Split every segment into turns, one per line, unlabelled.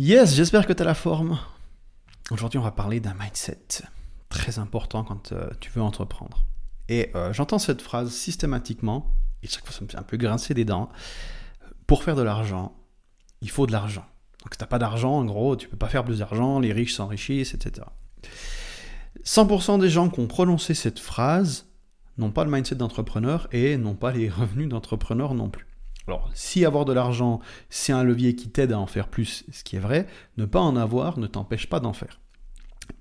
Yes, j'espère que tu as la forme. Aujourd'hui, on va parler d'un mindset très important quand euh, tu veux entreprendre. Et euh, j'entends cette phrase systématiquement, et chaque fois ça me fait un peu grincer des dents. Pour faire de l'argent, il faut de l'argent. Donc si tu n'as pas d'argent, en gros, tu peux pas faire plus d'argent, les riches s'enrichissent, etc. 100% des gens qui ont prononcé cette phrase n'ont pas le mindset d'entrepreneur et n'ont pas les revenus d'entrepreneur non plus. Alors, si avoir de l'argent, c'est un levier qui t'aide à en faire plus, ce qui est vrai, ne pas en avoir ne t'empêche pas d'en faire.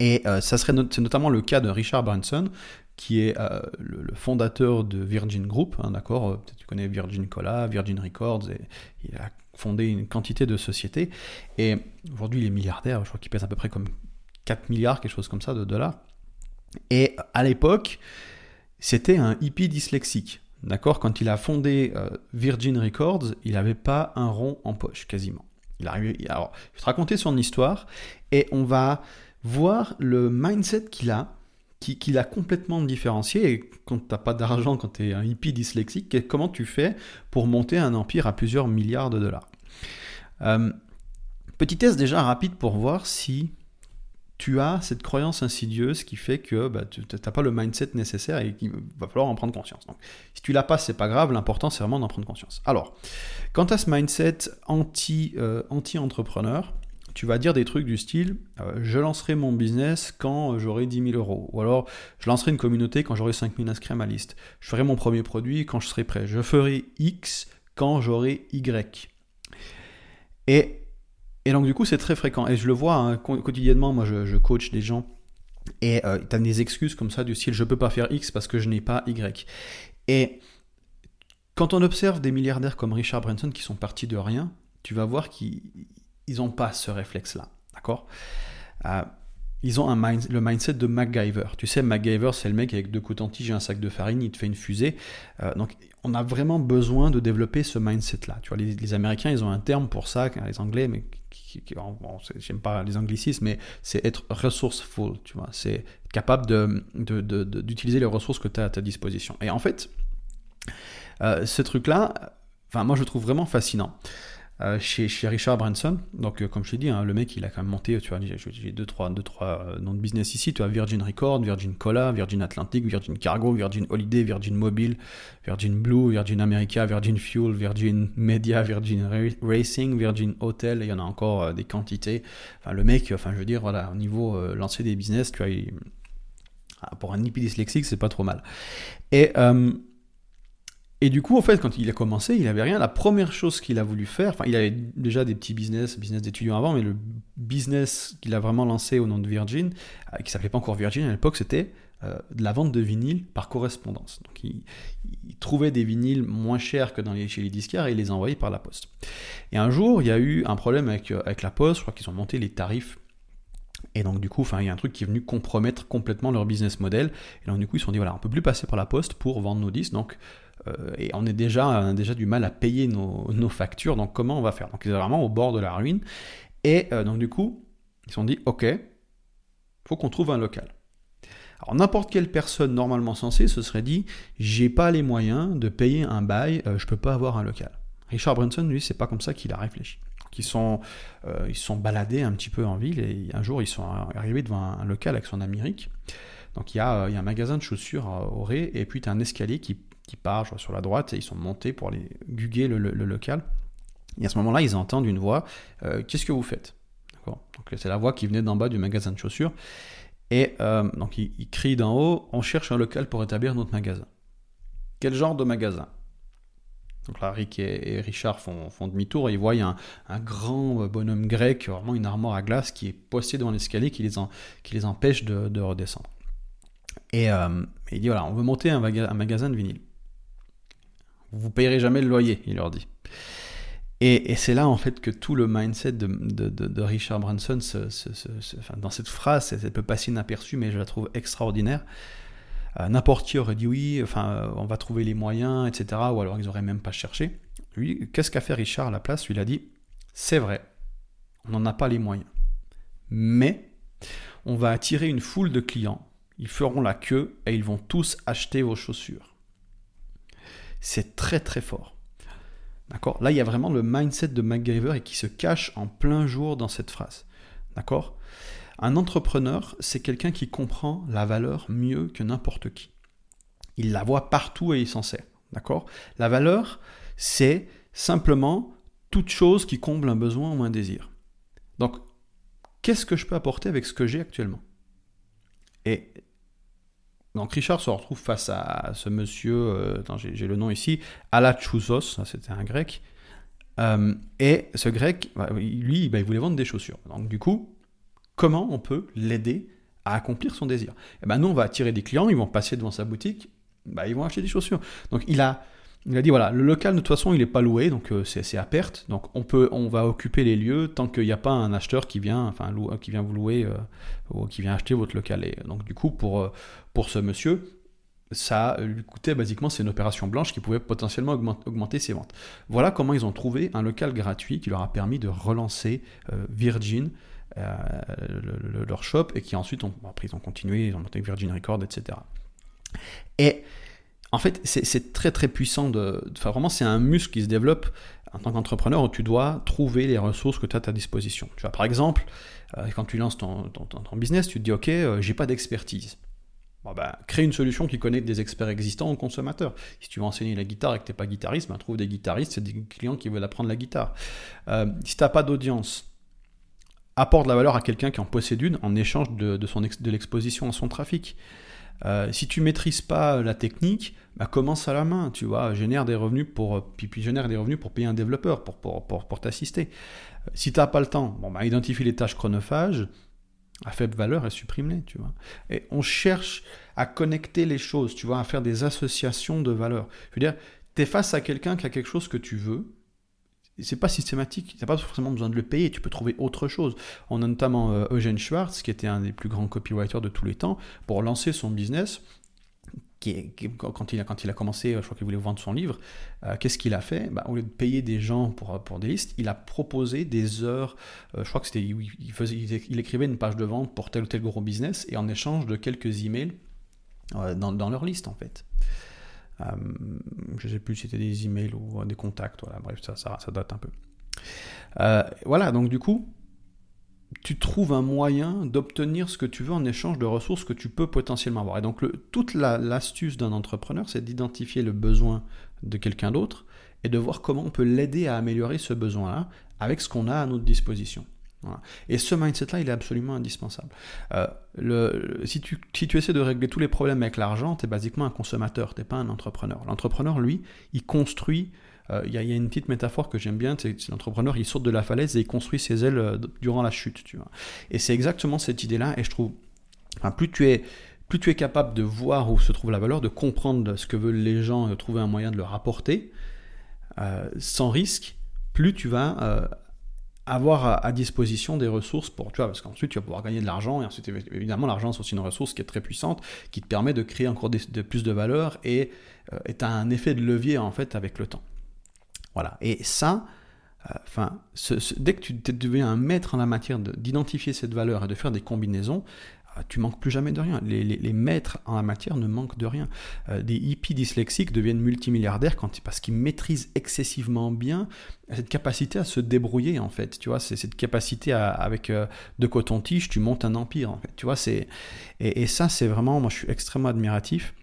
Et euh, ça serait c'est notamment le cas de Richard Branson, qui est euh, le, fondateur de Virgin Group, hein, d'accord euh, Peut-être tu connais Virgin Cola, Virgin Records, et il a fondé une quantité de sociétés. Et aujourd'hui, il est milliardaire, je crois qu'il pèse à peu près comme 4 milliards, quelque chose comme ça, de dollars. Et à l'époque, c'était un hippie dyslexique. D'accord? Quand il a fondé euh, Virgin Records, il n'avait pas un rond en poche, quasiment. Il alors, je vais te raconter son histoire et on va voir le mindset qu'il a, qu'il a complètement différencié. Et quand tu n'as pas d'argent, quand tu es un hippie dyslexique, comment tu fais pour monter un empire à plusieurs milliards de dollars? Euh, Petit test déjà rapide pour voir si tu as cette croyance insidieuse qui fait que bah, tu n'as pas le mindset nécessaire et qu'il va falloir en prendre conscience. Donc, si tu l'as pas, c'est pas grave, l'important c'est vraiment d'en prendre conscience. Alors, quant à ce mindset euh, anti-entrepreneur, tu vas dire des trucs du style euh, je lancerai mon business quand j'aurai 10 000 euros. Ou alors je lancerai une communauté quand j'aurai 5 000 inscrits à ma liste. Je ferai mon premier produit quand je serai prêt. Je ferai X quand j'aurai Y. Et et donc, du coup, c'est très fréquent. Et je le vois hein, quotidiennement. Moi, je, coach des gens. Et euh, tu as des excuses comme ça du style je peux pas faire X parce que je n'ai pas Y. Et quand on observe des milliardaires comme Richard Branson qui sont partis de rien, tu vas voir qu'ils n'ont pas ce réflexe-là. D'accord? Euh, ils ont le mindset de MacGyver. Tu sais, MacGyver, c'est le mec avec deux cotons-tiges et un sac de farine, il te fait une fusée. Euh, donc, on a vraiment besoin de développer ce mindset-là. Tu vois, les, Américains, ils ont un terme pour ça, les Anglais, mais j'aime pas les anglicismes, mais c'est être resourceful, tu vois. C'est capable d'utiliser les ressources que tu as à ta disposition. Et en fait, euh, ce truc-là, moi, je le trouve vraiment fascinant. Euh, chez, Richard Branson. Donc, euh, comme je t'ai dit, hein, le mec, il a quand même monté, tu vois, j'ai deux, trois, deux, trois euh, noms de business ici. Tu as Virgin Record, Virgin Cola, Virgin Atlantic, Virgin Cargo, Virgin Holiday, Virgin Mobile, Virgin Blue, Virgin America, Virgin Fuel, Virgin Media, Virgin Racing, Virgin Hotel, il y en a encore des quantités. Enfin, le mec, enfin, je veux dire, voilà, au niveau lancer des business, tu vois, ah, pour un hippie dyslexique, c'est pas trop mal. Et et du coup, en fait, quand il a commencé, il n'avait rien. La première chose qu'il a voulu faire, enfin, il avait déjà des petits business, business d'étudiants avant, mais le business qu'il a vraiment lancé au nom de Virgin, euh, qui s'appelait pas encore Virgin à l'époque, c'était euh, de la vente de vinyles par correspondance. Donc, il, trouvait des vinyles moins chers que dans les, chez les disquaires et il les envoyait par la poste. Et un jour, il y a eu un problème avec, euh, avec la poste. Je crois qu'ils ont monté les tarifs et donc du coup, il y a un truc qui est venu compromettre complètement leur business model. Et donc du coup, ils se sont dit voilà, on peut plus passer par la poste pour vendre nos disques. Donc et on est déjà, on a déjà du mal à payer nos, factures, donc comment on va faire? Donc ils sont vraiment au bord de la ruine. Et euh, donc du coup, ils se sont dit, ok, faut qu'on trouve un local. Alors n'importe quelle personne normalement sensée se serait dit, j'ai pas les moyens de payer un bail, euh, je peux pas avoir un local. Richard Branson, lui, c'est pas comme ça qu'il a réfléchi. ils sont, sont baladés un petit peu en ville et un jour ils sont arrivés devant un, local avec son Amérique. Donc il y, a, y a un magasin de chaussures au Ré et puis tu as un escalier qui qui part sur la droite, et ils sont montés pour aller guguer le, local. Et à ce moment-là, ils entendent une voix euh, Qu'est-ce que vous faites? C'est la voix qui venait d'en bas du magasin de chaussures. Et euh, donc ils, crient d'en haut On cherche un local pour établir notre magasin. Quel genre de magasin? Donc là, Rick et, Richard font, demi-tour et ils voient un, un, grand bonhomme grec, vraiment une armoire à glace qui est posté devant l'escalier qui, les empêche de, redescendre. Et, euh, il dit voilà, on veut monter un magasin de vinyle. Vous payerez jamais le loyer, il leur dit. Et, c'est là en fait que tout le mindset de, Richard Branson, dans cette phrase, elle peut passer inaperçue, mais je la trouve extraordinaire. Euh, n'importe qui aurait dit oui, enfin, euh, on va trouver les moyens, etc. Ou alors ils n'auraient même pas cherché. Lui, qu'est-ce qu'a fait Richard à la place? Il a dit c'est vrai, on n'en a pas les moyens. Mais on va attirer une foule de clients, ils feront la queue et ils vont tous acheter vos chaussures c'est très très fort. D'accord? Là, il y a vraiment le mindset de MacGyver et qui se cache en plein jour dans cette phrase. D'accord? Un entrepreneur, c'est quelqu'un qui comprend la valeur mieux que n'importe qui. Il la voit partout et il s'en sert. D'accord? La valeur, c'est simplement toute chose qui comble un besoin ou un désir. Donc, qu'est-ce que je peux apporter avec ce que j'ai actuellement? Donc Richard se retrouve face à ce monsieur, euh, j'ai le nom ici, Alachousos, c'était un grec, euh, et ce grec, bah, lui, bah, il voulait vendre des chaussures. Donc du coup, comment on peut l'aider à accomplir son désir? Et eh ben, Nous, on va attirer des clients, ils vont passer devant sa boutique, bah, ils vont acheter des chaussures. Donc il a il a dit voilà, le local de toute façon il n'est pas loué, donc euh, c'est à perte. Donc on peut, on va occuper les lieux tant qu'il n'y a pas un acheteur qui vient, enfin qui vient vous louer euh, ou qui vient acheter votre local. Et donc du coup pour euh, pour ce monsieur, ça lui coûtait basiquement c'est une opération blanche qui pouvait potentiellement augmenter, ses ventes. Voilà comment ils ont trouvé un local gratuit qui leur a permis de relancer Virgin. leur shop et qui ensuite ont, après ils ont continué, ils ont monté Virgin Records, etc. Et en fait, c'est très très puissant. De, enfin, vraiment, c'est un muscle qui se développe en tant qu'entrepreneur où tu dois trouver les ressources que tu as à ta disposition. Tu vois, par exemple, euh, quand tu lances ton, business, tu te dis Ok, euh, j'ai pas d'expertise. Ben, crée une solution qui connaît des experts existants aux consommateurs. Si tu veux enseigner la guitare et que tu n'es pas guitariste, ben, trouve des guitaristes, c'est des clients qui veulent apprendre la guitare. Euh, si tu n'as pas d'audience, apporte de la valeur à quelqu'un qui en possède une en échange de, de, de l'exposition à son trafic. Euh, si tu maîtrises pas la technique, bah, commence à la main, tu vois, génère des revenus pour, puis, génère des revenus pour payer un développeur, pour, pour, pour, t'assister. Euh, si tu n'as pas le temps, bon, bah, identifie les tâches chronophages à faible valeur et supprime-les, tu vois. Et on cherche à connecter les choses, tu vois, à faire des associations de valeurs. Je veux dire, tu es face à quelqu'un qui a quelque chose que tu veux, c'est pas systématique, tu n'as pas forcément besoin de le payer, tu peux trouver autre chose. On a notamment euh, Eugène Schwartz, qui était un des plus grands copywriters de tous les temps, pour lancer son business. Quand, il a, quand il a commencé, je crois qu'il voulait vendre son livre, euh, qu'est-ce qu'il a fait? Bah, Au lieu de payer des gens pour, pour des listes, il a proposé des heures, euh, je crois que c'était, il, faisait, il, écrivait une page de vente pour tel ou tel gros business, et en échange de quelques emails dans, dans leur liste en fait. Euh, je ne sais plus si c'était des emails ou des contacts, voilà, bref, ça, date un peu. Euh, voilà, donc du coup, tu trouves un moyen d'obtenir ce que tu veux en échange de ressources que tu peux potentiellement avoir. Et donc, toute l'astuce d'un entrepreneur, c'est d'identifier le besoin de quelqu'un d'autre et de voir comment on peut l'aider à améliorer ce besoin-là avec ce qu'on a à notre disposition. Et ce mindset-là, il est absolument indispensable. Euh, si, tu, si, tu, essaies de régler tous les problèmes avec l'argent, tu es basiquement un consommateur, tu n'es pas un entrepreneur. L'entrepreneur, lui, il construit. Euh, il y, a une petite métaphore que j'aime bien, c'est l'entrepreneur, il saute de la falaise et il construit ses ailes euh, durant la chute. Tu vois. Et c'est exactement cette idée-là, et je trouve, enfin, plus tu es plus tu es capable de voir où se trouve la valeur, de comprendre ce que veulent les gens, de trouver un moyen de leur apporter, sans risque, plus tu vas avoir à, disposition des ressources pour, tu vois, parce qu'ensuite tu vas pouvoir gagner de l'argent, et ensuite évidemment l'argent c'est aussi une ressource qui est très puissante, qui te permet de créer encore plus de valeur et euh, un effet de levier en fait avec le temps. Voilà, et ça, euh, enfin, dès que tu deviens un maître en la matière d'identifier cette valeur et de faire des combinaisons, tu manques plus jamais de rien. Les, maîtres en la matière ne manquent de rien. Euh, des hippies dyslexiques deviennent multimilliardaires parce qu'ils maîtrisent excessivement bien cette capacité à se débrouiller, en fait. Tu vois, c'est cette capacité à, avec euh, de coton-tige, tu montes un empire. Tu vois, et, et ça, c'est vraiment, moi, je suis extrêmement admiratif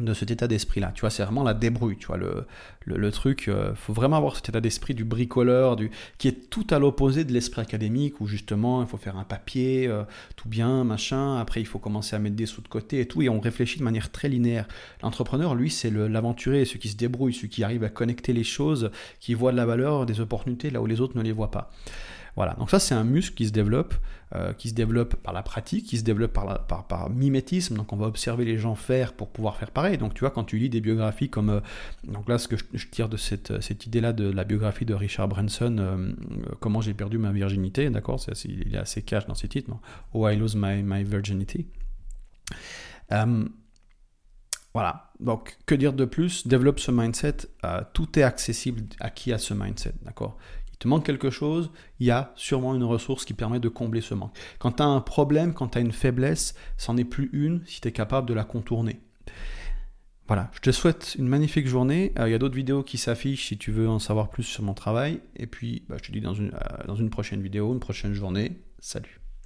de cet état d'esprit-là. Tu vois, c'est vraiment la débrouille, tu vois, le, le, truc, euh, faut vraiment avoir cet état d'esprit du bricoleur, du, qui est tout à l'opposé de l'esprit académique, où justement, il faut faire un papier, euh, tout bien, machin, après il faut commencer à mettre des sous de côté et tout, et on réfléchit de manière très linéaire. L'entrepreneur, lui, c'est l'aventurier, celui qui se débrouille, celui qui arrive à connecter les choses, qui voit de la valeur, des opportunités là où les autres ne les voient pas. Voilà, donc ça c'est un muscle qui se développe, euh, qui se développe par la pratique, qui se développe par, par, mimétisme, donc on va observer les gens faire pour pouvoir faire pareil. Donc tu vois, quand tu lis des biographies comme, euh, donc là ce que je, tire de cette, cette idée-là de la biographie de Richard Branson, euh, Comment j'ai perdu ma virginité, d'accord, il est assez cash dans ses titres, non? Oh I lose my, my virginity. Voilà, donc que dire de plus? Développe ce mindset, tout est accessible à qui a ce mindset, d'accord? Il te manque quelque chose, il y a sûrement une ressource qui permet de combler ce manque. Quand tu as un problème, quand tu as une faiblesse, c'en est plus une si tu es capable de la contourner. Voilà, je te souhaite une magnifique journée. Il y a d'autres vidéos qui s'affichent si tu veux en savoir plus sur mon travail. Et puis, bah, je te dis une, dans une prochaine vidéo, une prochaine journée. Salut